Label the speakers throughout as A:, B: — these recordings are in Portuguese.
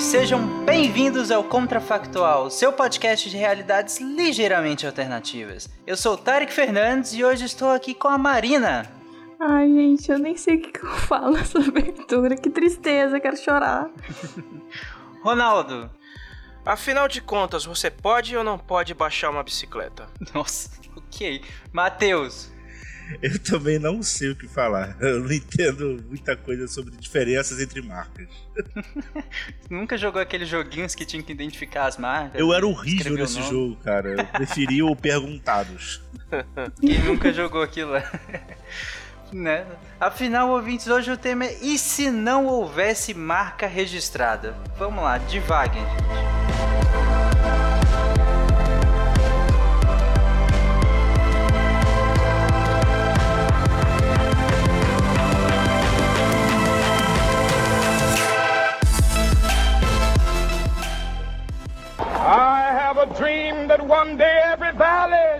A: Ouvintes! Sejam bem-vindos ao Contrafactual, seu podcast de realidades ligeiramente alternativas. Eu sou o Tarek Fernandes e hoje estou aqui com a Marina.
B: Ai, gente, eu nem sei o que, que eu falo nessa abertura. Que tristeza, quero chorar.
A: Ronaldo.
C: Afinal de contas, você pode ou não pode baixar uma bicicleta?
A: Nossa, ok. Matheus.
D: Eu também não sei o que falar. Eu não entendo muita coisa sobre diferenças entre marcas.
A: Nunca jogou aqueles joguinhos que tinha que identificar as marcas?
D: Eu era horrível nesse jogo, cara. Eu preferia o Perguntados.
A: Quem nunca jogou aquilo? né? Afinal, ouvintes, hoje o tema é e se não houvesse marca registrada? Vamos lá, devagar, gente.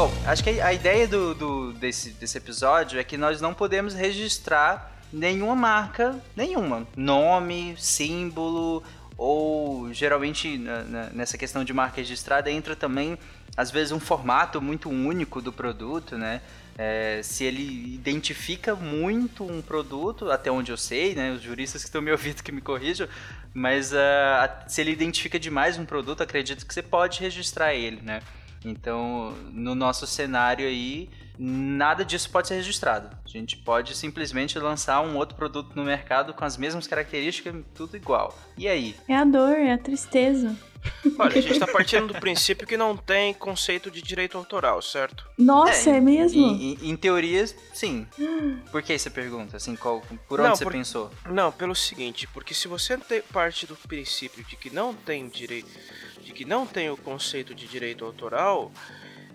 A: Bom, acho que a ideia do, do, desse, desse episódio é que nós não podemos registrar nenhuma marca, nenhuma. Nome, símbolo, ou geralmente na, na, nessa questão de marca registrada entra também, às vezes, um formato muito único do produto, né? É, se ele identifica muito um produto, até onde eu sei, né? Os juristas que estão me ouvindo que me corrijam, mas uh, se ele identifica demais um produto, acredito que você pode registrar ele, né? Então, no nosso cenário aí, nada disso pode ser registrado. A gente pode simplesmente lançar um outro produto no mercado com as mesmas características, tudo igual. E aí?
B: É a dor, é a tristeza.
C: Olha, a gente tá partindo do princípio que não tem conceito de direito autoral, certo?
B: Nossa, é, é mesmo?
A: Em, em, em, teoria, sim. Por que você pergunta? Assim, qual, por onde
C: não,
A: você
C: por,
A: pensou?
C: Não, pelo seguinte, porque se você tem parte do princípio de que não tem direito que não tem o conceito de direito autoral,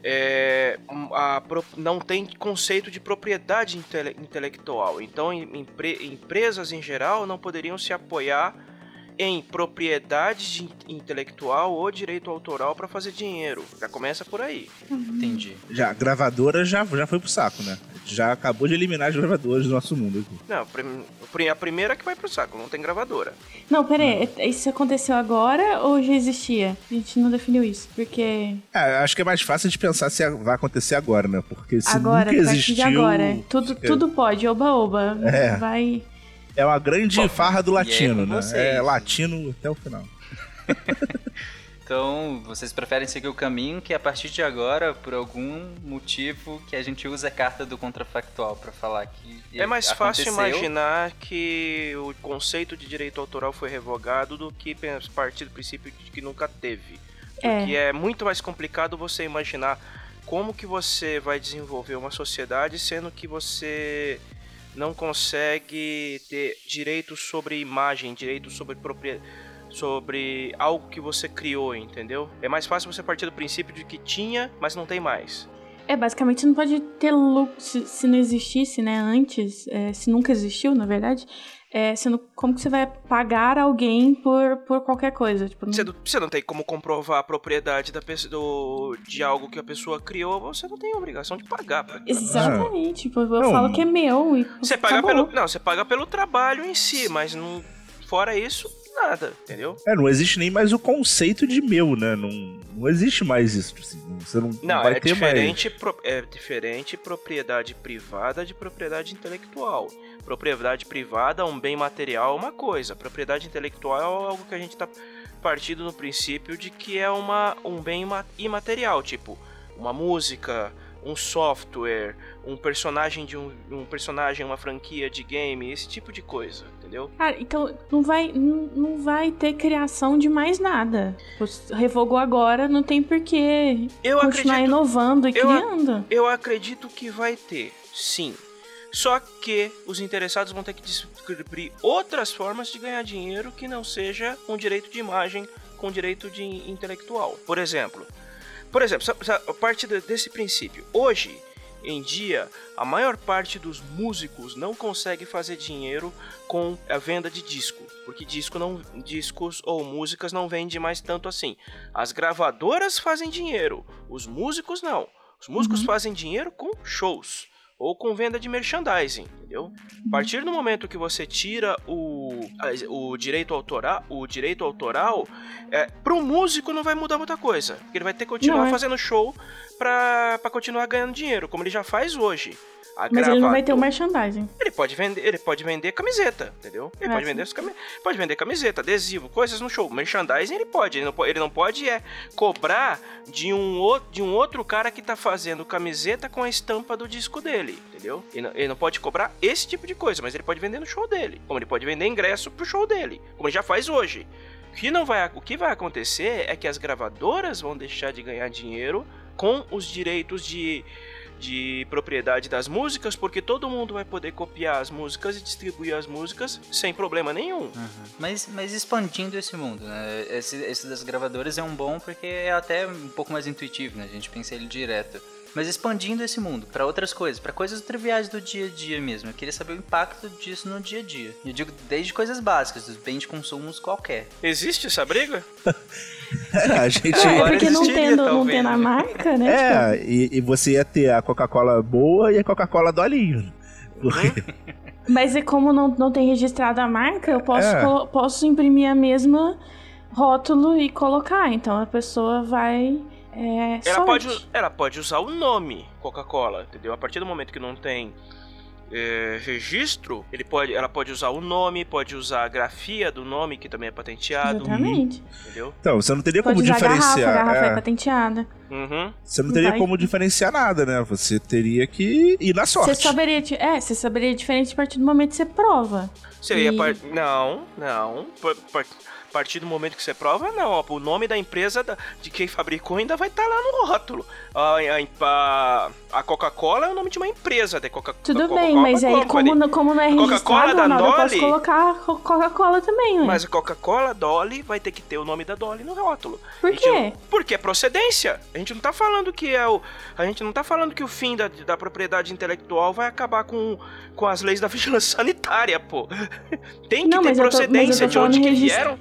C: é, a, não tem conceito de propriedade intele, intelectual. Então, empre, empresas em geral não poderiam se apoiar em propriedade intelectual ou direito autoral para fazer dinheiro. Já começa por aí.
A: Entendi.
D: Já, gravadora já, já foi pro saco, né? Já acabou de eliminar as gravadoras do nosso mundo aqui.
C: Não, a primeira que vai pro saco, não tem gravadora.
B: Não, peraí, isso aconteceu agora ou já existia? A gente não definiu isso, porque...
D: É, acho que é mais fácil de pensar se vai acontecer agora, né? Porque se
B: agora,
D: nunca existiu...
B: agora. Tudo, tudo pode, oba-oba.
D: É.
B: Vai...
D: É uma grande Bom, farra do latino,
A: é
D: né?
A: Vocês.
D: É latino até o final.
A: então, vocês preferem seguir o caminho que a partir de agora, por algum motivo, que a gente usa a carta do contrafactual para falar que
C: É mais
A: aconteceu.
C: fácil imaginar que o conceito de direito autoral foi revogado do que partir do princípio de que nunca teve. Porque é, é muito mais complicado você imaginar como que você vai desenvolver uma sociedade sendo que você não consegue ter direito sobre imagem, direito sobre propriedade sobre algo que você criou, entendeu? É mais fácil você partir do princípio de que tinha, mas não tem mais.
B: É, basicamente não pode ter lucro se, se não existisse, né, antes, é, se nunca existiu, na verdade, é, não, como que você vai pagar alguém por, por qualquer coisa? Tipo,
C: não... Você, não, você não tem como comprovar a propriedade da pessoa, do, de algo que a pessoa criou, você não tem obrigação de pagar. Pra...
B: Exatamente, tipo, eu não. falo que é meu e
C: você paga pelo Não, você paga pelo trabalho em si, mas não, fora isso, nada, entendeu?
D: É, não existe nem mais o conceito de meu, né? Não, não existe mais isso. Assim, você não,
C: não,
D: não vai
C: é
D: ter
C: diferente,
D: mais.
C: Pro, é diferente propriedade privada de propriedade intelectual. Propriedade privada, um bem material é uma coisa. Propriedade intelectual é algo que a gente está partindo no princípio de que é uma, um bem imaterial, tipo uma música, um software, um personagem de um, um personagem, uma franquia de game, esse tipo de coisa, entendeu?
B: Cara, então não vai, não, não vai ter criação de mais nada. Revogou agora, não tem porquê
C: eu
B: continuar
C: acredito,
B: inovando e
C: eu,
B: criando.
C: Eu acredito que vai ter, sim. Só que os interessados vão ter que descobrir outras formas de ganhar dinheiro que não seja com direito de imagem, com direito de intelectual. Por exemplo, por exemplo, a partir desse princípio, hoje em dia, a maior parte dos músicos não consegue fazer dinheiro com a venda de disco, porque disco não, discos ou músicas não vende mais tanto assim. As gravadoras fazem dinheiro, os músicos não. Os músicos uhum. fazem dinheiro com shows ou com venda de merchandising, entendeu? A partir do momento que você tira o, o direito autoral, o direito autoral, é, pro músico não vai mudar muita coisa, porque ele vai ter que continuar é. fazendo show para continuar ganhando dinheiro, como ele já faz hoje.
B: Mas ele não vai ter o merchandising.
C: Ele pode vender, ele pode vender camiseta, entendeu? Ele é, pode, vender, pode vender camiseta, adesivo, coisas no show. Merchandising ele pode, ele não pode, ele não pode é cobrar de um, de um outro cara que tá fazendo camiseta com a estampa do disco dele, entendeu? Ele não, ele não pode cobrar esse tipo de coisa, mas ele pode vender no show dele. Como ele pode vender ingresso pro show dele, como ele já faz hoje. O que, não vai, o que vai acontecer é que as gravadoras vão deixar de ganhar dinheiro com os direitos de de propriedade das músicas, porque todo mundo vai poder copiar as músicas e distribuir as músicas sem problema nenhum. Uhum.
A: Mas, mas expandindo esse mundo, né? Esse, esse das gravadoras é um bom porque é até um pouco mais intuitivo, né? A gente pensa ele direto mas expandindo esse mundo para outras coisas, para coisas triviais do dia a dia mesmo. Eu queria saber o impacto disso no dia a dia. Eu digo desde coisas básicas, dos bens de consumo qualquer.
C: Existe essa briga?
D: é, a gente...
B: É, é porque não tendo, não tendo a marca, né?
D: É, tipo... e, e, você ia ter a Coca-Cola boa e a Coca-Cola do Alinho. Porque...
B: Mas e como não, não tem registrado a marca, eu posso, é. posso imprimir a mesma rótulo e colocar. Então a pessoa vai é,
C: ela, pode, ela pode usar o nome Coca-Cola, entendeu? A partir do momento que não tem é, registro, ele pode, ela pode usar o nome, pode usar a grafia do nome, que também é patenteado.
B: Exatamente.
C: Entendeu?
D: Então, você não teria pode como diferenciar.
B: A garrafa, a garrafa é, é patenteada.
C: Uhum.
D: Você não teria Vai. como diferenciar nada, né? Você teria que ir na sorte.
B: Você saberia, é, você saberia diferente a partir do momento que você prova.
C: Seria e... par... Não, não. Partir do momento que você prova, não. O nome da empresa da, de quem fabricou ainda vai estar tá lá no rótulo. A, a, a Coca-Cola é o nome de uma empresa de Coca-Cola.
B: Tudo Coca bem, mas aí como, não, como não é registrado, da não, Dolly, eu posso colocar Coca-Cola também, né?
C: Mas a Coca-Cola Dolly vai ter que ter o nome da Dolly no rótulo.
B: Por quê?
C: porque é procedência. A gente não tá falando que é o... A gente não tá falando que o fim da, da propriedade intelectual vai acabar com, com as leis da vigilância sanitária, pô. Tem que não, ter procedência tô, de onde que vieram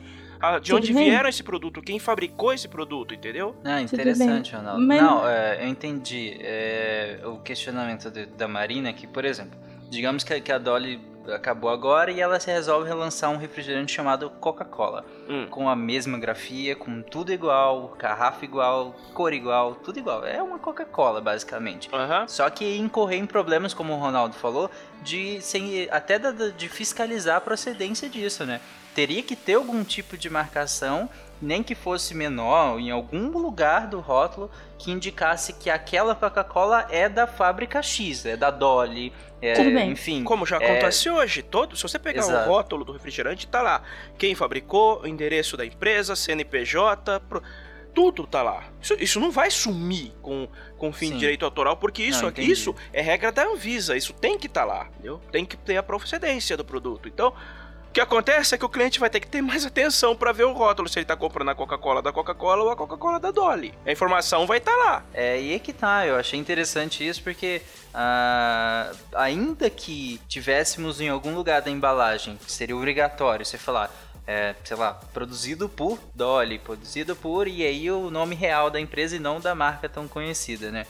C: de onde vieram esse produto, quem fabricou esse produto, entendeu?
A: Ah, interessante, Ronaldo. Mas... Não, é, eu entendi. É, o questionamento de, da Marina é que, por exemplo, digamos que, que a Dolly acabou agora e ela se resolve relançar um refrigerante chamado Coca-Cola. Hum. Com a mesma grafia, com tudo igual, garrafa igual, cor igual, tudo igual. É uma Coca-Cola, basicamente.
C: Uhum.
A: Só que incorrer em problemas, como o Ronaldo falou, de sem, até de fiscalizar a procedência disso, né? Teria que ter algum tipo de marcação, nem que fosse menor, em algum lugar do rótulo que indicasse que aquela Coca-Cola é da fábrica X, é da Dolly, é,
B: Tudo bem.
A: enfim.
C: Como já é acontece é... hoje, todo, se você pegar Exato. o rótulo do refrigerante, tá lá quem fabricou, o endereço da empresa, CNPJ, pro... tudo tá lá. Isso, isso, não vai sumir com, com fim Sim. de direito autoral, porque isso, não, isso é regra da Anvisa, isso tem que estar tá lá, entendeu? Tem que ter a procedência do produto. Então, que acontece é que o cliente vai ter que ter mais atenção para ver o rótulo, se ele tá comprando a Coca-Cola da Coca-Cola ou a Coca-Cola da Dolly. A informação vai estar tá lá.
A: É, e é que tá, eu achei interessante isso porque uh, ainda que tivéssemos em algum lugar da embalagem, seria obrigatório você falar, é, sei lá, produzido por Dolly, produzido por, e aí o nome real da empresa e não da marca tão conhecida, né?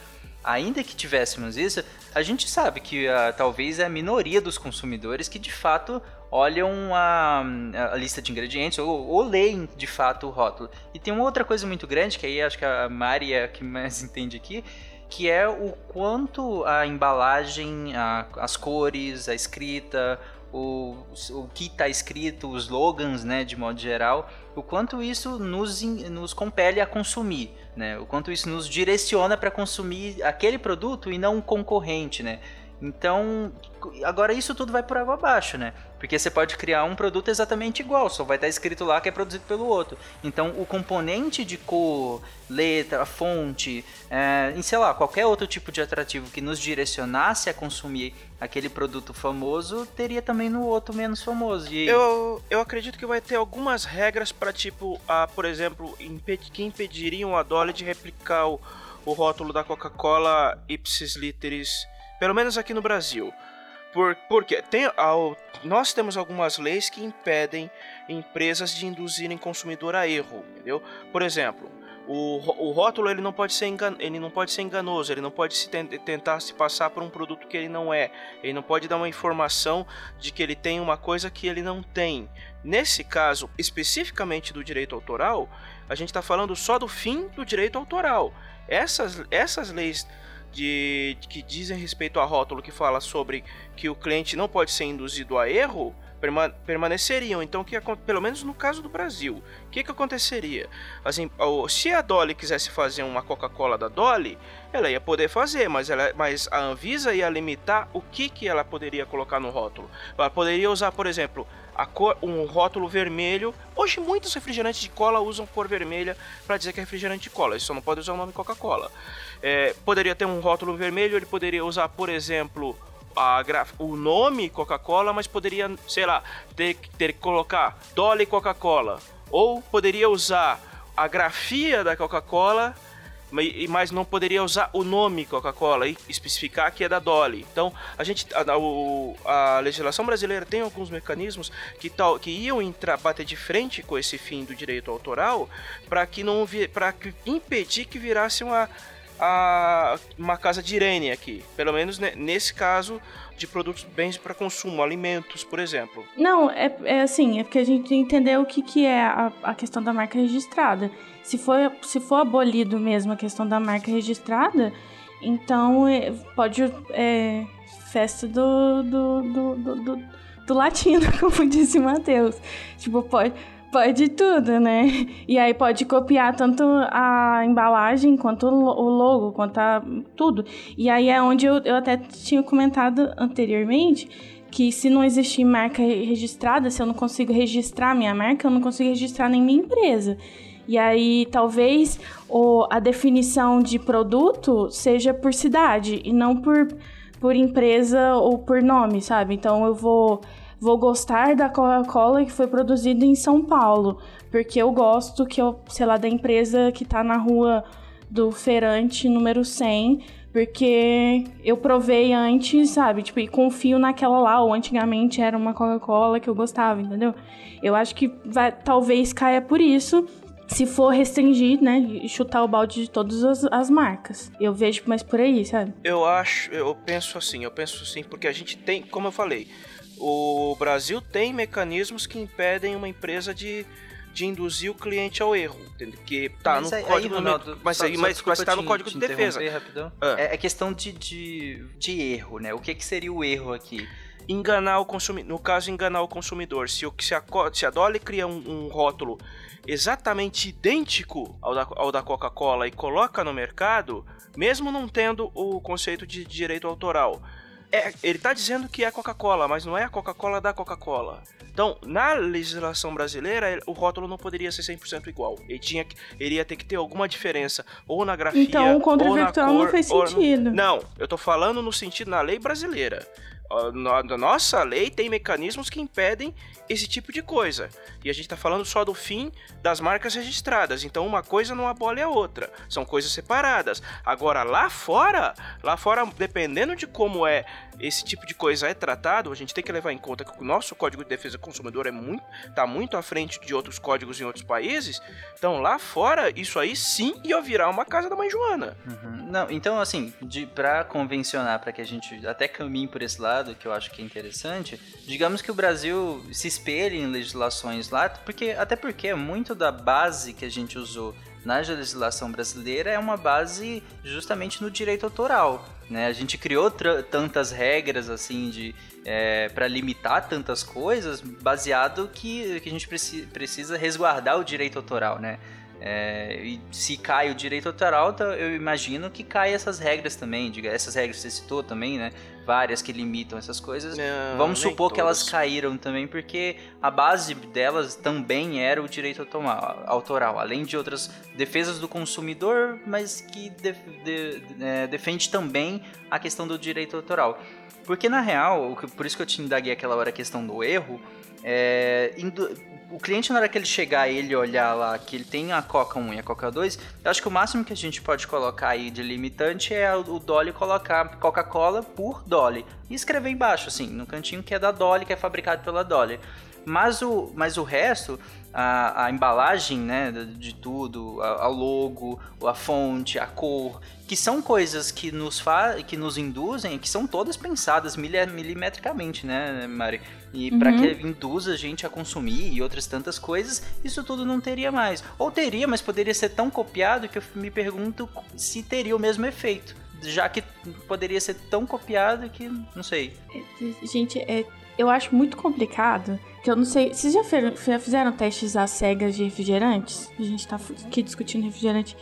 A: ainda que tivéssemos isso, a gente sabe que uh, talvez é a minoria dos consumidores que de fato olham a, a lista de ingredientes ou, ou, leem de fato o rótulo. E tem uma outra coisa muito grande, que aí acho que a Mari é a que mais entende aqui, que é o quanto a embalagem, a, as cores, a escrita, o, o que está escrito, os slogans, né, de modo geral, o quanto isso nos, nos compele a consumir. né? O quanto isso nos direciona para consumir aquele produto e não um concorrente, né? Então, agora isso tudo vai por água abaixo, né? Porque você pode criar um produto exatamente igual, só vai estar escrito lá que é produzido pelo outro. Então, o componente de cor, letra, fonte, é, sei lá, qualquer outro tipo de atrativo que nos direcionasse a consumir aquele produto famoso, teria também no outro menos famoso. E...
C: Eu, eu acredito que vai ter algumas regras para, tipo, a, por exemplo, imped que impediriam a Dolly de replicar o, o rótulo da Coca-Cola ipsis literis pelo menos aqui no Brasil. Por, porque tem, ao, nós temos algumas leis que impedem empresas de induzirem consumidor a erro, entendeu? Por exemplo, o, o rótulo ele não pode ser engan, ele não pode ser enganoso, ele não pode se tentar se passar por um produto que ele não é, ele não pode dar uma informação de que ele tem uma coisa que ele não tem. Nesse caso, especificamente do direito autoral, a gente está falando só do fim do direito autoral. Essas, essas leis de, que dizem respeito a rótulo que fala sobre que o cliente não pode ser induzido a erro perma, permaneceriam. Então, que, pelo menos no caso do Brasil, o que, que aconteceria? Assim, se a Dolly quisesse fazer uma Coca-Cola da Dolly, ela ia poder fazer, mas, ela, mas a Anvisa ia limitar o que, que ela poderia colocar no rótulo. Ela poderia usar, por exemplo, Cor, um rótulo vermelho. Hoje muitos refrigerantes de cola usam cor vermelha para dizer que é refrigerante de cola. Isso não pode usar o nome Coca-Cola. É, poderia ter um rótulo vermelho, ele poderia usar, por exemplo, a o nome Coca-Cola, mas poderia, sei lá, ter, ter que colocar Dolly Coca-Cola. Ou poderia usar a grafia da Coca-Cola mas não poderia usar o nome Coca-Cola e especificar que é da Dolly. Então, a gente a, a, legislação brasileira tem alguns mecanismos que tal que iam entrar bater de frente com esse fim do direito autoral para que não para impedir que virasse uma a, uma casa de Irene aqui, pelo menos nesse caso de produtos bens para consumo, alimentos, por exemplo.
B: Não, é, é assim, é porque a gente entendeu o que, que é a, a questão da marca registrada. Se for, se for abolido mesmo a questão da marca registrada, então é, pode. É, festa do, do, do, do, do, do latino, como disse Matheus. Tipo, pode Pode tudo, né? E aí pode copiar tanto a embalagem, quanto o logo, quanto a, tudo. E aí é onde eu, eu até tinha comentado anteriormente que se não existir marca registrada, se eu não consigo registrar minha marca, eu não consigo registrar nem minha empresa. E aí talvez o, a definição de produto seja por cidade e não por, por empresa ou por nome, sabe? Então eu vou vou gostar da Coca-Cola que foi produzida em São Paulo, porque eu gosto que eu, sei lá, da empresa que tá na rua do Feirante número 100, porque eu provei antes, sabe? Tipo, e confio naquela lá, ou antigamente era uma Coca-Cola que eu gostava, entendeu? Eu acho que vai, talvez caia por isso, se for restringir, né, e chutar o balde de todas as, as, marcas. Eu vejo mais por aí, sabe?
C: Eu acho, eu penso assim, eu penso assim, porque a gente tem, como eu falei, o Brasil tem mecanismos que impedem uma empresa de, de induzir o cliente ao erro, que tá mas no aí, código, Ronaldo, mas, só, aí, mas, mas tá no código de defesa.
A: Ah. É, é, questão de, de, de erro, né? O que, que seria o erro aqui?
C: Enganar o consumidor, no caso enganar o consumidor. Se, se, a, se a Dolly cria um, um rótulo exatamente idêntico ao da, ao da Coca-Cola e coloca no mercado, mesmo não tendo o conceito de direito autoral, é, ele está dizendo que é Coca-Cola, mas não é a Coca-Cola da Coca-Cola. Então, na legislação brasileira, o rótulo não poderia ser 100% igual. Ele, tinha, ele ia ter que ter alguma diferença, ou na grafia,
B: então, o
C: contra-virtual
B: não faz sentido.
C: Não, eu tô falando no sentido, na lei brasileira. A nossa lei tem mecanismos que impedem esse tipo de coisa. E a gente está falando só do fim das marcas registradas. Então uma coisa não abole a outra. São coisas separadas. Agora lá fora, lá fora, dependendo de como é esse tipo de coisa é tratado, a gente tem que levar em conta que o nosso Código de Defesa do Consumidor é muito, tá muito à frente de outros códigos em outros países. Então lá fora, isso aí sim ia virar uma casa da mãe Joana.
A: Uhum. Não, então assim, de, pra convencionar, para que a gente até caminhe por esse lado, que eu acho que é interessante, digamos que o Brasil se espelhe em legislações lá, porque até porque muito da base que a gente usou na legislação brasileira é uma base justamente no direito autoral. Né? A gente criou tantas regras assim de é, para limitar tantas coisas, baseado que, que a gente preci precisa resguardar o direito autoral, né? É, e se cai o direito autoral, então eu imagino que cai essas regras também, diga, essas regras que você citou também, né? Várias que limitam essas coisas.
C: Não,
A: Vamos supor que elas caíram também, porque a base delas também era o direito autoral, além de outras defesas do consumidor, mas que de- de- é, defende também a questão do direito autoral. Porque na real, por isso que eu te indaguei aquela hora a questão do erro, é, o cliente na hora que ele chegar e ele olhar lá que ele tem a Coca 1 e a Coca 2, eu acho que o máximo que a gente pode colocar aí de limitante é o Dolly colocar Coca-Cola por Dolly e escrever embaixo assim, no cantinho que é da Dolly, que é fabricado pela Dolly. Mas o, mas o resto, a, a embalagem, né, de, tudo, a, a logo, a fonte, a cor, que são coisas que nos, fa que nos induzem, que são todas pensadas mili- milimetricamente, né, Mari? E para
B: Uhum.
A: que induza a gente a consumir e outras tantas coisas, isso tudo não teria mais. Ou teria, mas poderia ser tão copiado que eu me pergunto se teria o mesmo efeito. Já que poderia ser tão copiado que, não sei.
B: Gente, é, eu acho muito complicado. Que eu não sei. Vocês já, fer- já fizeram testes às cegas de refrigerantes? A gente tá aqui discutindo refrigerante.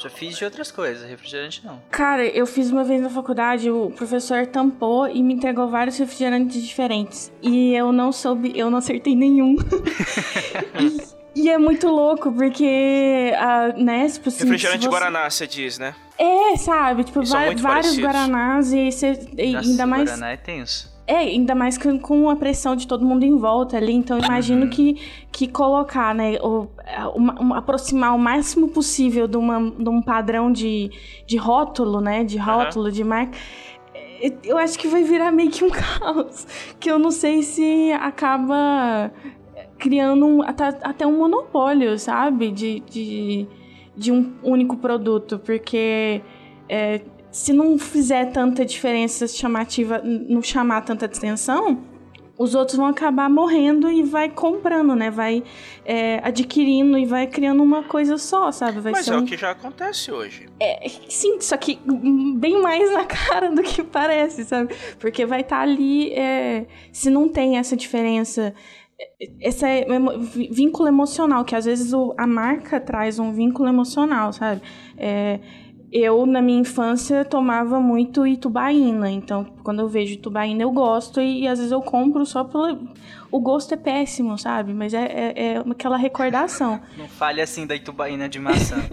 A: Já fiz de outras coisas, refrigerante não.
B: Cara, eu fiz uma vez na faculdade, o professor tampou e me entregou vários refrigerantes diferentes. E eu não soube, eu não acertei nenhum. e, e é muito louco, porque a Nesp, assim,
C: Refrigerante
B: você-
C: Guaraná, você diz, né?
B: É, sabe? Tipo, vários
C: parecidos.
B: Guaranás e, você, e
A: Nossa,
B: ainda mais.
A: Guaraná é tenso.
B: É, ainda mais com, a pressão de todo mundo em volta ali. Então, imagino
A: Uhum.
B: que, que colocar, né? Aproximar o máximo possível de, uma, de um padrão de, de rótulo, né? De rótulo, de marca. é, Eu acho que vai virar meio que um caos. Que eu não sei se acaba criando um- até, até um monopólio, sabe? De, de, de um único produto. Porque. é, se não fizer tanta diferença chamativa, não chamar tanta atenção, os outros vão acabar morrendo e vai comprando, né? Vai é, adquirindo e vai criando uma coisa só, sabe? Vai
C: Mas é
B: um...
C: o que já acontece hoje.
B: Sim, só que bem mais na cara do que parece, sabe? Porque vai estar ali, é, se não tem essa diferença, é, esse emo- vi- vínculo emocional, que às vezes a marca traz um vínculo emocional, sabe? É, eu, na minha infância, tomava muito Itubaína. Então, quando eu vejo Itubaína, eu gosto. E, e às vezes eu compro só pelo... O gosto é péssimo, sabe? Mas é, é, é aquela recordação.
A: Não fale assim da Itubaína de maçã.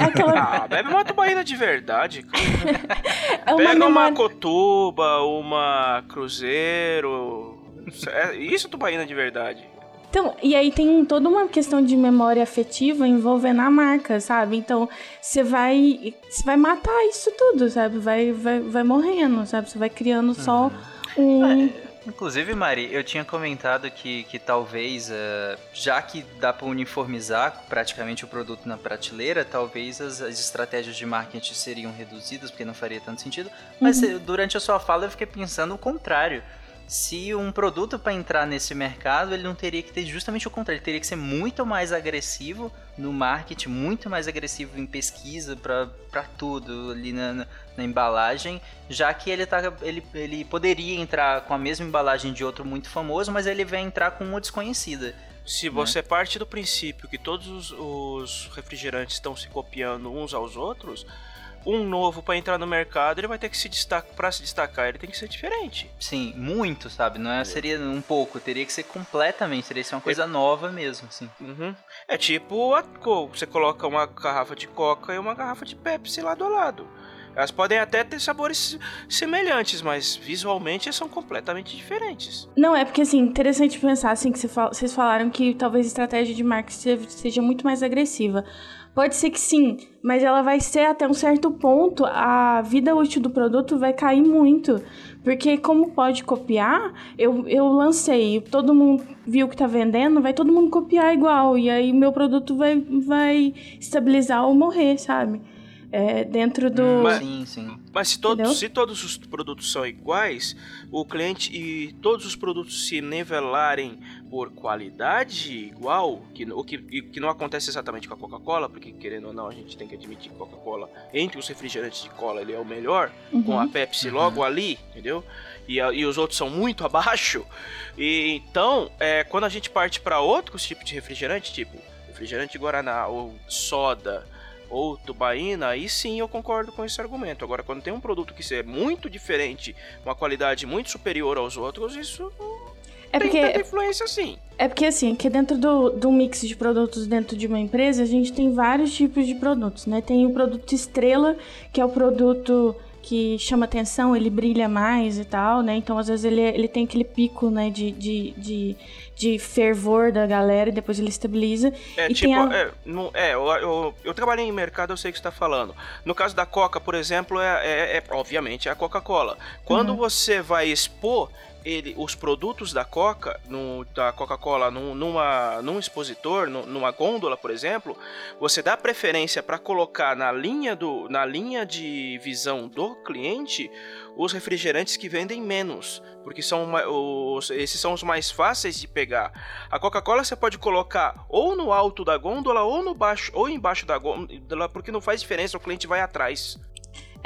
B: É aquela...
C: Ah, bebe uma tubaína de verdade, cara.
B: É uma
C: Pega uma
B: memória...
C: cotuba, uma cruzeiro. É isso tubaína de verdade.
B: Então, e aí tem toda uma questão de memória afetiva envolvendo a marca, sabe? Então, você vai você vai matar isso tudo, sabe? Vai, vai, vai morrendo, sabe? Você vai criando só um...
A: Inclusive, Mari, eu tinha comentado que, que talvez, eh, já que dá para uniformizar praticamente o produto na prateleira, talvez as, as estratégias de marketing seriam reduzidas, porque não faria tanto sentido. Mas eh, durante a sua fala eu fiquei pensando o contrário. Se um produto para entrar nesse mercado, ele não teria que ter justamente o contrário, ele teria que ser muito mais agressivo no marketing, muito mais agressivo em pesquisa para tudo ali na, na, na embalagem, já que ele, tá, ele, ele poderia entrar com a mesma embalagem de outro muito famoso, mas ele vai entrar com uma desconhecida.
C: Se você parte do princípio que todos os, os refrigerantes estão se copiando uns aos outros, um novo para entrar no mercado, ele vai ter que se destacar, para se destacar, ele tem que ser diferente.
A: Sim, muito, sabe? Não é, seria um pouco, teria que ser completamente, teria que ser uma coisa nova mesmo, assim.
C: Uhum. É tipo a você coloca uma garrafa de Coca e uma garrafa de Pepsi lado a lado. Elas podem até ter sabores semelhantes, mas visualmente são completamente diferentes.
B: Não, é porque, assim, interessante pensar, assim, que vocês falaram que talvez a estratégia de marketing seja muito mais agressiva. Pode ser que sim, mas ela vai ser até um certo ponto, a vida útil do produto vai cair muito. Porque como pode copiar, eu, eu lancei, todo mundo viu que tá vendendo, vai todo mundo copiar igual. E aí meu produto vai, vai estabilizar ou morrer, sabe? É, dentro do...
C: Mas-
A: Sim, sim.
C: Mas se todos, se todos os produtos são iguais, o cliente e todos os produtos se nivelarem por qualidade igual, que, o que, que não acontece exatamente com a Coca-Cola, porque querendo ou não, a gente tem que admitir que Coca-Cola, entre os refrigerantes de cola, ele é o melhor, com a Pepsi logo ali, entendeu? E, e os outros são muito abaixo. E então, é, quando a gente parte para outros tipos de refrigerante, tipo refrigerante Guaraná ou soda ou tubaína, aí sim eu concordo com esse argumento. Agora, quando tem um produto que é muito diferente, uma qualidade muito superior aos outros, isso
B: É
C: tem
B: porque,
C: tanta influência sim.
B: é porque assim, que dentro do, do mix de produtos dentro de uma empresa, a gente tem vários tipos de produtos, né? Tem o produto estrela, que é o produto que chama atenção, ele brilha mais e tal, né? Então, às vezes, ele, ele tem aquele pico, né, de, de, de, de fervor da galera e depois ele estabiliza.
C: É,
B: e
C: tipo,
B: a...
C: é, não- é, eu, eu, eu trabalhei em mercado, eu sei o que você está falando. No caso da Coca, por exemplo, é, é- é- obviamente é a Coca-Cola. Quando
B: Uhum.
C: você vai expor ele, os produtos da Coca, no, da Coca-Cola num, numa, num expositor, nu- numa gôndola, por exemplo, você dá preferência para colocar na linha, do, na linha de visão do cliente os refrigerantes que vendem menos, porque são os, esses são os mais fáceis de pegar. A Coca-Cola você pode colocar ou no alto da gôndola ou no baixo ou embaixo da gôndola, porque não faz diferença, o cliente vai atrás.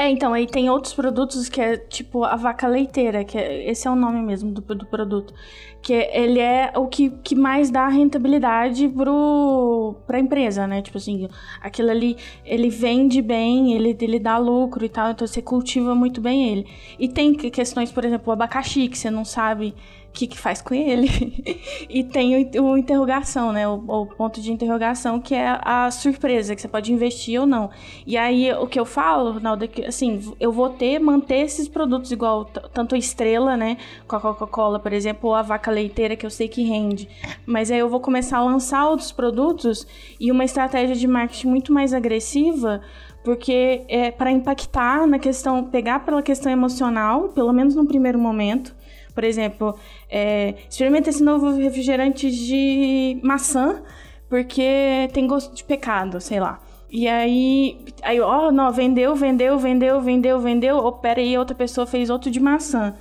B: É, então, aí tem outros produtos que é tipo a vaca leiteira, que é, esse é o nome mesmo do, do produto. Que ele é o que, que mais dá rentabilidade pro, pra empresa, né? Tipo assim, aquilo ali, ele vende bem, ele, ele dá lucro e tal, então você cultiva muito bem ele. E tem que- questões, por exemplo, o abacaxi, que você não sabe o que, que faz com ele. e tem o, o interrogação, né? O, o ponto de interrogação, que é a surpresa, que você pode investir ou não. E aí, o que eu falo, Ronaldo, é que, assim, eu vou ter, manter esses produtos igual, tanto a Estrela, né? Com a Coca-Cola, por exemplo, ou a vaca leiteira, que eu sei que rende. Mas aí eu vou começar a lançar outros produtos e uma estratégia de marketing muito mais agressiva, porque é para impactar na questão, pegar pela questão emocional, pelo menos no primeiro momento. Por exemplo, é, experimenta esse novo refrigerante de maçã, porque tem gosto de pecado, sei lá. E aí, aí, ó, não, vendeu, vendeu, vendeu, vendeu, vendeu. Oh, pera aí, outra pessoa fez outro de maçã.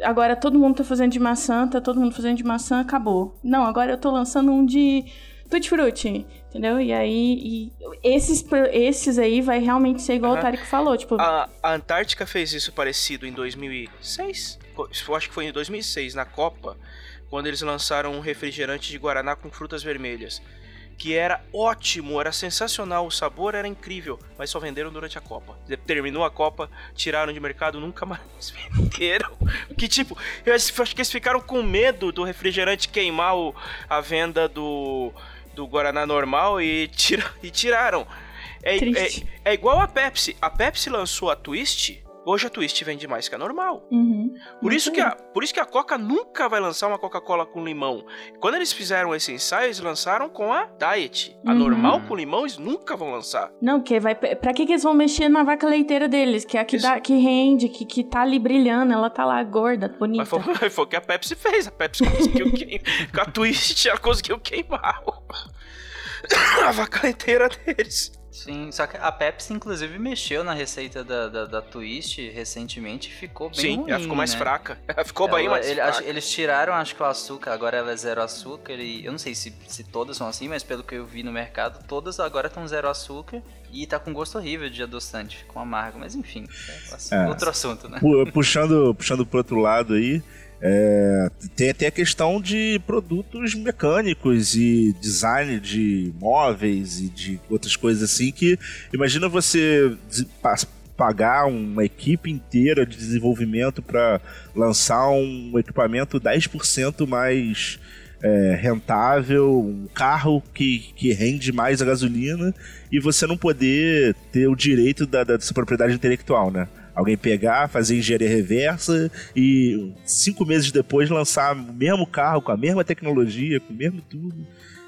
B: Agora todo mundo tá fazendo de maçã, tá todo mundo fazendo de maçã, acabou. Não, agora eu tô lançando um de tutti frutti, entendeu? E aí, e esses, esses aí vai realmente ser igual
C: Aham.
B: o Tarek falou, tipo,
C: A, a Antártica fez isso parecido em 2006? Eu acho que foi em 2006, na Copa, quando eles lançaram um refrigerante de Guaraná com frutas vermelhas. Que era ótimo, era sensacional, o sabor era incrível, mas só venderam durante a Copa. Terminou a Copa, tiraram de mercado, nunca mais venderam. Que tipo, eu acho que eles ficaram com medo do refrigerante queimar o- a venda do, do Guaraná normal e, tira, e tiraram. É, é- é igual a Pepsi. A Pepsi lançou a Twist. Hoje a Twist vende mais que a normal.
B: uhum.
C: Por isso, que a, por isso que a Coca nunca vai lançar uma Coca-Cola com limão. Quando eles fizeram esse ensaio, eles lançaram com a Diet. A
B: Uhum.
C: normal com limão, eles nunca vão lançar.
B: Não, porque vai. Pra que, que eles vão mexer na vaca leiteira deles? Que é a que, dá, que rende, que, que tá ali brilhando, ela tá lá gorda, bonita.
C: Mas foi, foi o que a Pepsi fez. A Pepsi conseguiu queimar. Com a Twist, ela conseguiu queimar a vaca inteira deles.
A: Sim, só que a Pepsi, inclusive, mexeu na receita da, da, da Twist recentemente e ficou bem
C: Sim,
A: ruim,
C: ela ficou mais
A: né?
C: fraca. Ela ficou bem
A: Ela-
C: mais
A: ele-
C: fraca.
A: eles tiraram, acho que o açúcar, agora ela é zero açúcar e eu não sei se, se todas são assim, mas pelo que eu vi no mercado, todas agora estão zero açúcar e tá com gosto horrível de adoçante, ficou amargo, mas enfim, é ass-
D: É.
A: outro assunto, né?
D: Pu- puxando, puxando pro outro lado aí, é, tem até a questão de produtos mecânicos e design de móveis e de outras coisas assim que imagina você pagar uma equipe inteira de desenvolvimento para lançar um equipamento 10% mais é, rentável, um carro que, que rende mais a gasolina e você não poder ter o direito da, da sua propriedade intelectual, né? Alguém pegar, fazer engenharia reversa e cinco meses depois lançar o mesmo carro com a mesma tecnologia, com o mesmo tudo.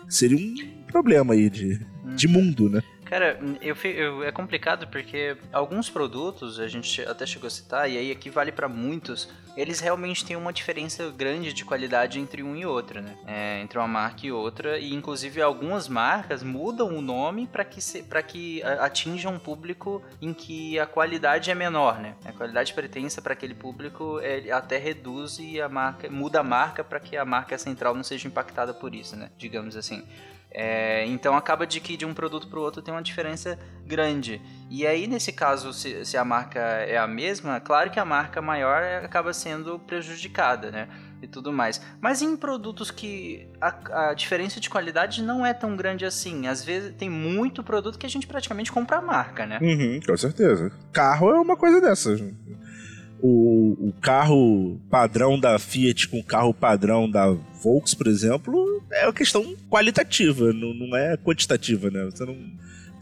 D: Seria um problema aí de, de mundo, né?
A: Cara, eu, eu- é complicado porque alguns produtos, a gente até chegou a citar, e aí aqui vale pra muitos, eles realmente têm uma diferença grande de qualidade entre um e outro, né? É, entre uma marca e outra, e inclusive algumas marcas mudam o nome para que, se, que atinja um público em que a qualidade é menor, né? A qualidade pretensa para aquele público é, até reduz e a marca muda a marca para que a marca central não seja impactada por isso, né? Digamos assim. É, então acaba de que de um produto para o outro tem uma diferença grande. E aí, nesse caso, se, se a marca é a mesma, claro que a marca maior acaba sendo prejudicada, né? e tudo mais. Mas em produtos que a, a, diferença de qualidade não é tão grande assim. Às vezes tem muito produto que a gente praticamente compra a marca, né?
D: Uhum, com certeza. Carro é uma coisa dessas. O, o, carro padrão da Fiat com o carro padrão da Volks, por exemplo, é uma questão qualitativa, não, não é quantitativa, né? Você não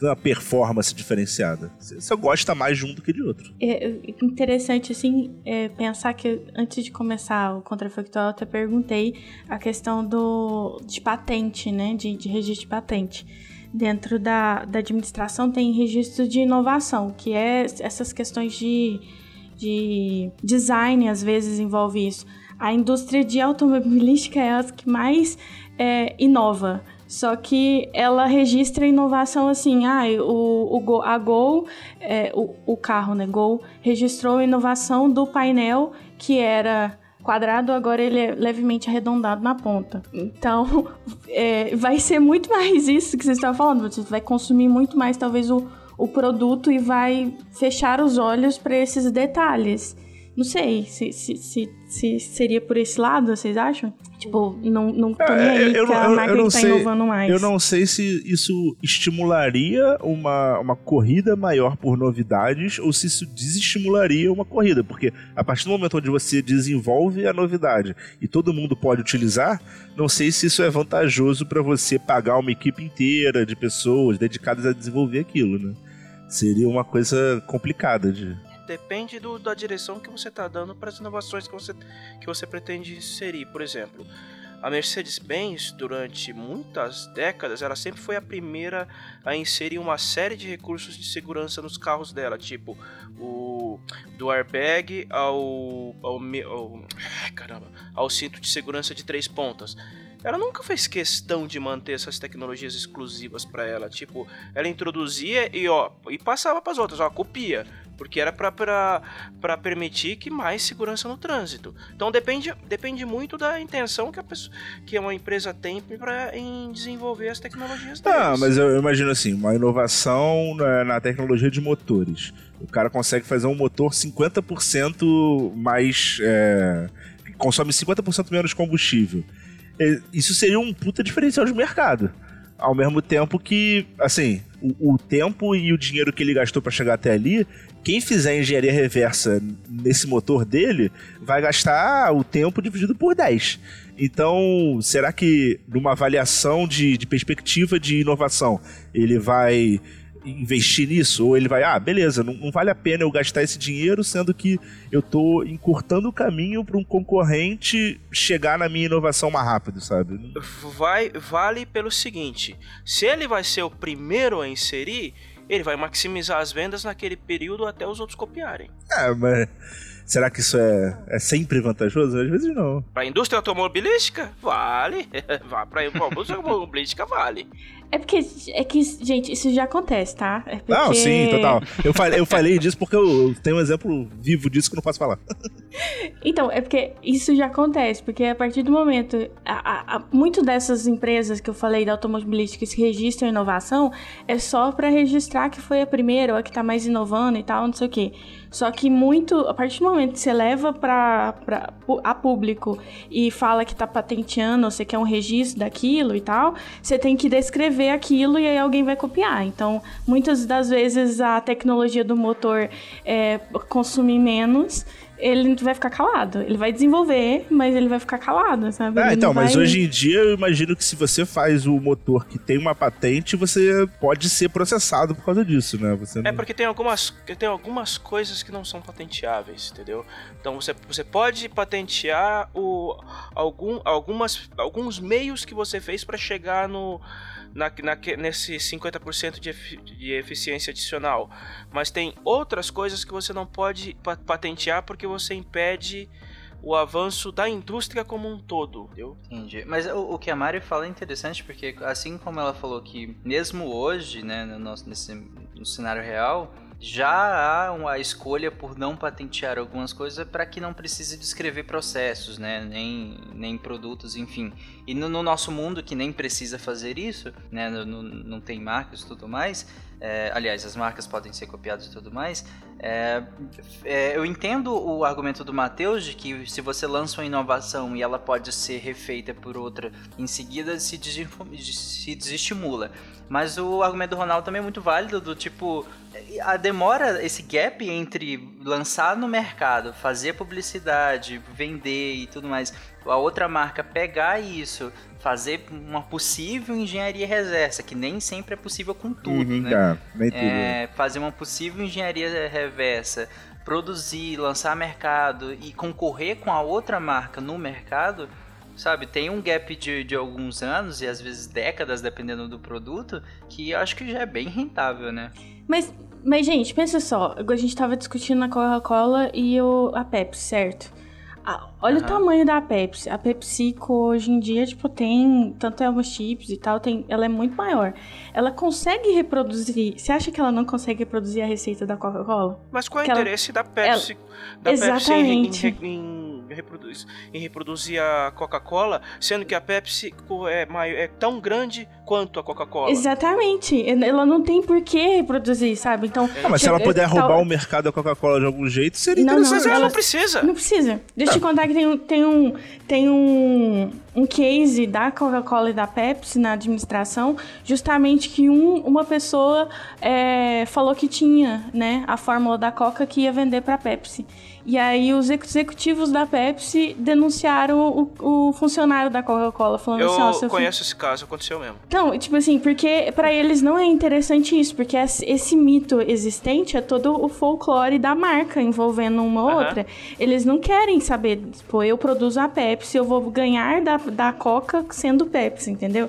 D: uma performance diferenciada. Você gosta mais de um do que de outro.
B: É, é interessante, assim, é, pensar que antes de começar o contrafactual, eu até perguntei a questão do, de patente, né? De, de registro de patente. Dentro da, da administração tem registro de inovação, que é essas questões de, de design, às vezes envolve isso. A indústria de automobilística é a que mais é, inova só que ela registra inovação assim, ah, o, o a Gol, é, o, o carro, né, Gol, registrou a inovação do painel que era quadrado, agora ele é levemente arredondado na ponta. Então, é, vai ser muito mais isso que você estava falando, você vai consumir muito mais talvez o, o produto e vai fechar os olhos para esses detalhes. Não sei se, se, se, se, seria por esse lado, vocês acham? Tipo, não, não tô é, nem aí eu, que a marca eu, tá sei, inovando mais.
D: Eu não sei se isso estimularia uma, uma corrida maior por novidades ou se isso desestimularia uma corrida, porque a partir do momento onde você desenvolve a novidade e todo mundo pode utilizar, não sei se isso é vantajoso para você pagar uma equipe inteira de pessoas dedicadas a desenvolver aquilo, né? Seria uma coisa complicada de
C: depende do, da direção que você está dando para as inovações que você, que você pretende inserir. Por exemplo, a Mercedes-Benz, durante muitas décadas, ela sempre foi a primeira a inserir uma série de recursos de segurança nos carros dela, tipo o do airbag ao, ao, ao caramba, ao cinto de segurança de três pontas ela nunca fez questão de manter essas tecnologias exclusivas para ela. Tipo, ela introduzia e ó, e passava para as outras, ó, copia porque era para permitir que mais segurança no trânsito. Então depende, depende muito da intenção que, a pessoa, que uma empresa tem pra, em desenvolver as tecnologias deles.
D: Ah, mas eu imagino assim, uma inovação na, na tecnologia de motores. O cara consegue fazer um motor 50% mais... É, consome 50% menos combustível. É, isso seria um puta diferencial de mercado. Ao mesmo tempo que, assim, o, o tempo e o dinheiro que ele gastou para chegar até ali quem fizer engenharia reversa nesse motor dele vai gastar o tempo dividido por 10. Então, será que numa avaliação de, de perspectiva de inovação, ele vai investir nisso? Ou ele vai, ah, beleza, não, não, vale a pena eu gastar esse dinheiro, sendo que eu estou encurtando o caminho para um concorrente chegar na minha inovação mais rápido, sabe?
C: Vai, vale pelo seguinte: se ele vai ser o primeiro a inserir ele vai maximizar as vendas naquele período até os outros copiarem.
D: É, mas será que isso é, é sempre vantajoso? Às vezes não.
C: Para a indústria automobilística, vale. Para a indústria automobilística, vale.
B: É porque, é que, gente, isso já acontece, tá? É porque...
D: Não, sim, total. Eu falei, eu falei disso porque eu tenho um exemplo vivo disso que eu não posso falar.
B: Então, é porque isso já acontece, porque a partir do momento. A, a, muito dessas empresas que eu falei da automobilística que registram inovação é só para registrar que foi a primeira ou a que tá mais inovando e tal, não sei o quê. Só que muito, a partir do momento que você leva para a público e fala que tá patenteando, você quer um registro daquilo e tal, você tem que descrever aquilo e aí alguém vai copiar. Então, muitas das vezes a tecnologia do motor é consumir menos ele vai ficar calado. Ele vai desenvolver, mas ele vai ficar calado, sabe?
D: Ah,
B: ele
D: então,
B: vai...
D: mas hoje em dia eu imagino que se você faz o motor que tem uma patente, você pode ser processado por causa disso, né? Você
C: é
D: não...
C: É porque tem algumas, tem algumas coisas que não são patenteáveis, entendeu? Então você, você pode patentear o, algum, algumas, alguns meios que você fez para chegar no na, na, nesse 50% de, efi, de eficiência adicional. Mas tem outras coisas que você não pode patentear porque você impede o avanço da indústria como um todo, entendeu?
A: Entendi. Mas o, o, que a Mari fala é interessante porque, assim como ela falou que mesmo hoje, né, no, nosso, nesse, no cenário real, já há uma escolha por não patentear algumas coisas para que não precise descrever processos, né? Nem, nem produtos, enfim. E no, no nosso mundo que nem precisa fazer isso, né? No, no, não tem marcas e tudo mais. É, aliás, as marcas podem ser copiadas e tudo mais. É, é, eu entendo o argumento do Matheus de que se você lança uma inovação e ela pode ser refeita por outra em seguida, se, se desestimula. Mas o argumento do Ronaldo também é muito válido, do tipo, a demora, esse gap entre lançar no mercado, fazer publicidade, vender e tudo mais, a outra marca pegar isso, fazer uma possível engenharia reversa, que nem sempre é possível com tudo, uhum, né? É, é, fazer uma possível engenharia reversa, produzir, lançar mercado e concorrer com a outra marca no mercado, sabe? Tem um gap de, de alguns anos e às vezes décadas, dependendo do produto, que eu acho que já é bem rentável, né?
B: Mas, mas gente, pensa só, a gente tava discutindo a Coca-Cola e o, a Pepsi, certo? Ah, olha uhum. o tamanho da Pepsi. A PepsiCo hoje em dia, tipo, tem tanto alguns chips e tal, tem, ela é muito maior. Ela consegue reproduzir. Você acha que ela não consegue reproduzir a receita da Coca-Cola?
C: Mas qual é o interesse ela, da Pepsi, ela, da
B: exatamente.
C: Pepsi em, em, em, reproduzir, em reproduzir a Coca-Cola, sendo que a Pepsi é, maior, é tão grande quanto a Coca-Cola?
B: Exatamente. Ela não tem por que reproduzir, sabe? Então.
D: Ah, mas se ela puder roubar o mercado da Coca-Cola de algum jeito, seria não, interessante.
C: Não, ela não precisa.
B: Não precisa. Deixa eu te contar que tem um, tem um, tem um, um case da Coca-Cola e da Pepsi na administração, justamente que um, uma pessoa é, falou que tinha, né, a fórmula da Coca que ia vender para Pepsi. E aí os executivos da Pepsi denunciaram o, o funcionário da Coca-Cola, falando
C: eu
B: assim,
C: ó, Eu conheço esse caso, aconteceu mesmo.
B: Não, tipo assim, porque para eles não é interessante isso, porque esse mito existente é todo o folclore da marca envolvendo uma ou outra. Eles não querem saber, pô, eu produzo a Pepsi, eu vou ganhar da, da Coca sendo Pepsi, entendeu?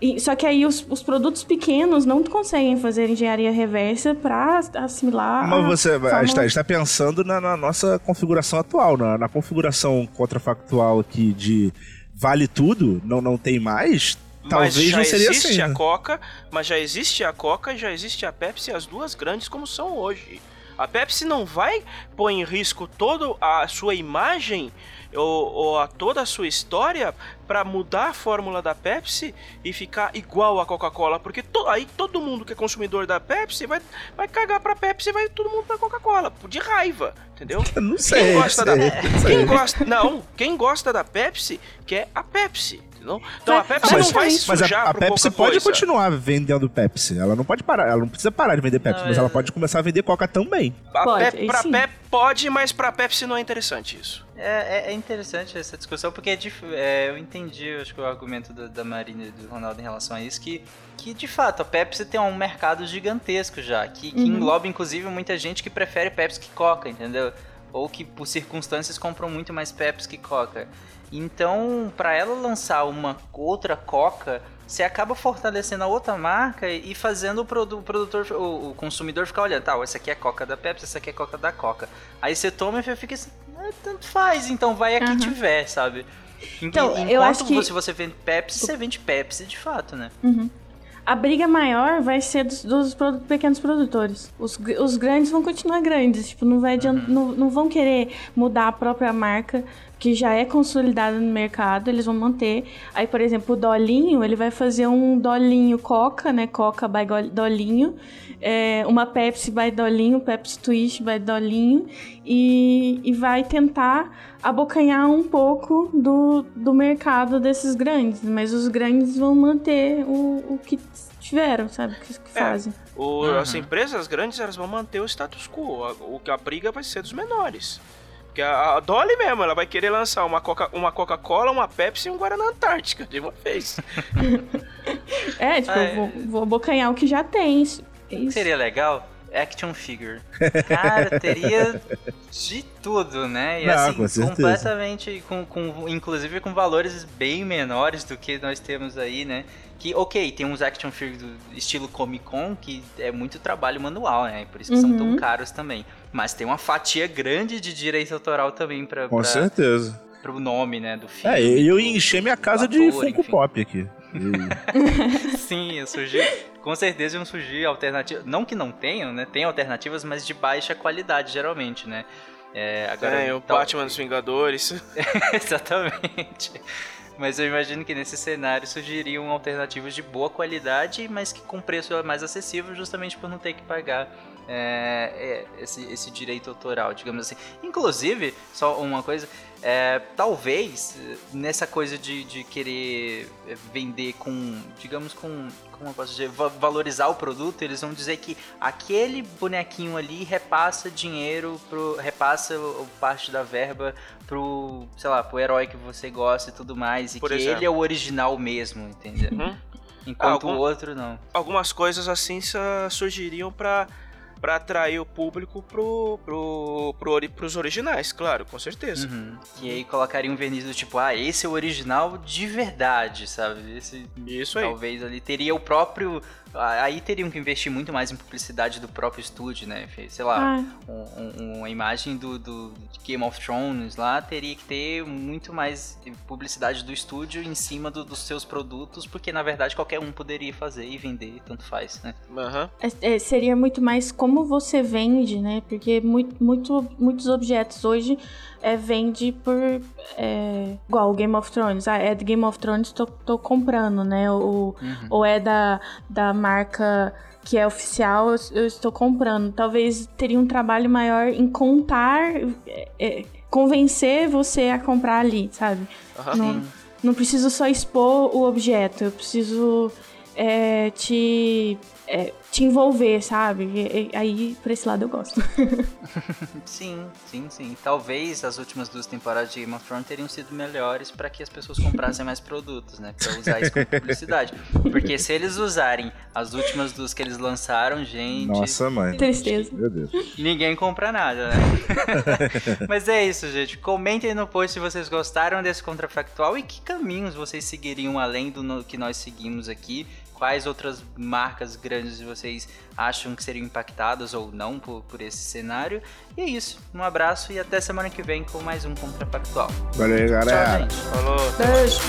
B: E, só que aí os, os, produtos pequenos não conseguem fazer engenharia reversa para assimilar.
D: Mas você forma... está, está pensando na, na, nossa configuração atual, na, na, configuração contrafactual aqui de vale tudo, não, não tem mais. Talvez mas já não seria
C: existe
D: assim,
C: a
D: né?
C: Coca, mas já existe a Coca, já existe a Pepsi, as duas grandes como são hoje. A Pepsi não vai pôr em risco toda a sua imagem ou, ou a toda a sua história para mudar a fórmula da Pepsi e ficar igual à Coca-Cola, porque to, aí todo mundo que é consumidor da Pepsi vai, vai cagar pra Pepsi e vai todo mundo pra Coca-Cola, de raiva, entendeu?
D: Eu não sei. Quem
C: gosta
D: sei,
C: da quem gosta, não, quem gosta da Pepsi quer a Pepsi. Entendeu? Então a Pepsi mas, não vai se
D: Mas
C: a,
D: a Pepsi pode coisa. continuar vendendo Pepsi. Ela não pode parar, ela não precisa parar de vender Pepsi, não, mas é... ela pode começar a vender Coca também.
C: A pode, pra Pep pode, mas pra Pepsi não é interessante isso.
A: É, é, é interessante essa discussão, porque é, é, eu entendi acho que o argumento da, da Marina e do Ronaldo em relação a isso, que, que de fato a Pepsi tem um mercado gigantesco já, que, que uhum. engloba inclusive muita gente que prefere Pepsi que Coca, entendeu? Ou que por circunstâncias compram muito mais Pepsi que Coca. Então, para ela lançar uma outra Coca, você acaba fortalecendo a outra marca e fazendo o, produtor, o, consumidor ficar olhando, tá, essa aqui é a Coca da Pepsi, essa aqui é a Coca da Coca. Aí você toma e fica assim, ah, tanto faz, então vai aqui uhum. tiver, sabe? Então, Enquanto eu acho que... se você vende Pepsi, você vende Pepsi de fato, né?
B: Uhum. A briga maior vai ser dos, dos pequenos produtores. Os, os grandes vão continuar grandes, tipo, não, vai adianta, uhum. não, não vão querer mudar a própria marca que já é consolidada no mercado, eles vão manter. Aí, por exemplo, o Dolinho, ele vai fazer um Dolinho Coca, né? Coca by Dolinho. É, uma Pepsi by Dolinho, Pepsi Twist by Dolinho. E, e vai tentar abocanhar um pouco do, do mercado desses grandes. Mas os grandes vão manter o, o que tiveram, sabe? O que, que é, fazem.
C: O, uhum. As empresas grandes, elas vão manter o status quo. O que a briga vai ser dos menores. Porque a, a Dolly mesmo, ela vai querer lançar uma Coca-Cola, uma, Coca uma Pepsi e um Guaraná Antártica de uma vez.
B: é, tipo, é. Vou, vou abocanhar o que já tem. Isso.
A: Seria legal? Action figure. Cara, teria de tudo, né? E
D: Não,
A: assim, com completamente, com, com, inclusive com valores bem menores do que nós temos aí, né? Que, ok, tem uns action figures do estilo Comic Con que é muito trabalho manual, né? Por isso que uhum. são tão uhum. caros também. Mas tem uma fatia grande de direito autoral também pra.
D: Com
A: pra,
D: certeza.
A: Pro nome, né? Do filme.
D: É, eu ia encher minha casa de Funko enfim. Pop aqui.
A: Sim, ia surgir. Com certeza iam surgir alternativas. Não que não tenham, né? Tem alternativas, mas de baixa qualidade, geralmente, né?
C: É, agora, é, o tal... Batman dos Vingadores.
A: Exatamente. Mas eu imagino que nesse cenário surgiriam alternativas de boa qualidade, mas que com preço mais acessível, justamente por não ter que pagar é, é, esse, esse direito autoral, digamos assim. Inclusive, só uma coisa, é, talvez nessa coisa de, de querer vender com, digamos, com, como eu posso dizer, valorizar o produto, eles vão dizer que aquele bonequinho ali repassa dinheiro, pro, repassa parte da verba pro, sei lá, pro herói que você gosta e tudo mais, e Por que exemplo. ele é o original mesmo, entendeu? Uhum. Enquanto Algum, o outro não.
C: Algumas coisas assim surgiriam para para atrair o público pro, pro, pro, pros originais, claro, com certeza.
A: Uhum. E aí colocaria um verniz do tipo, ah, esse é o original de verdade, sabe? Esse,
C: Isso aí.
A: Talvez ali teria o próprio Aí teriam que investir muito mais em publicidade do próprio estúdio, né? Sei lá, ah. um, um, uma imagem do, do, Game of Thrones lá teria que ter muito mais publicidade do estúdio em cima do, dos seus produtos, porque na verdade qualquer um poderia fazer e vender, tanto faz, né?
C: Uhum.
B: É, é, seria muito mais como você vende, né? Porque muito, muito, muitos objetos hoje é, vende por. É, igual o Game of Thrones. Ah, é do Game of Thrones, tô, tô comprando, né? Ou, uhum. ou é da, da marca que é oficial, eu, eu, estou comprando. Talvez teria um trabalho maior em contar, é, é convencer você a comprar ali, sabe? Uhum. Não, não preciso só expor o objeto, eu preciso é, te é, te envolver, sabe? E, e, aí, por esse lado, eu gosto.
A: sim, sim, sim. Talvez as últimas duas temporadas de Game of Thrones teriam sido melhores para que as pessoas comprassem mais produtos, né? Pra usar isso como publicidade. Porque se eles usarem as últimas duas que eles lançaram, gente.
D: Nossa, mãe.
B: Tristeza.
D: Meu Deus.
A: Ninguém compra nada, né? Mas é isso, gente. Comentem no post se vocês gostaram desse contrafactual e que caminhos vocês seguiriam além do no, que nós seguimos aqui quais outras marcas grandes vocês acham que seriam impactadas ou não por, por esse cenário. E é isso. Um abraço e até semana que vem com mais um Contrapactual.
D: Valeu, galera.
A: Tchau, gente.
C: Falou.
B: Beijo.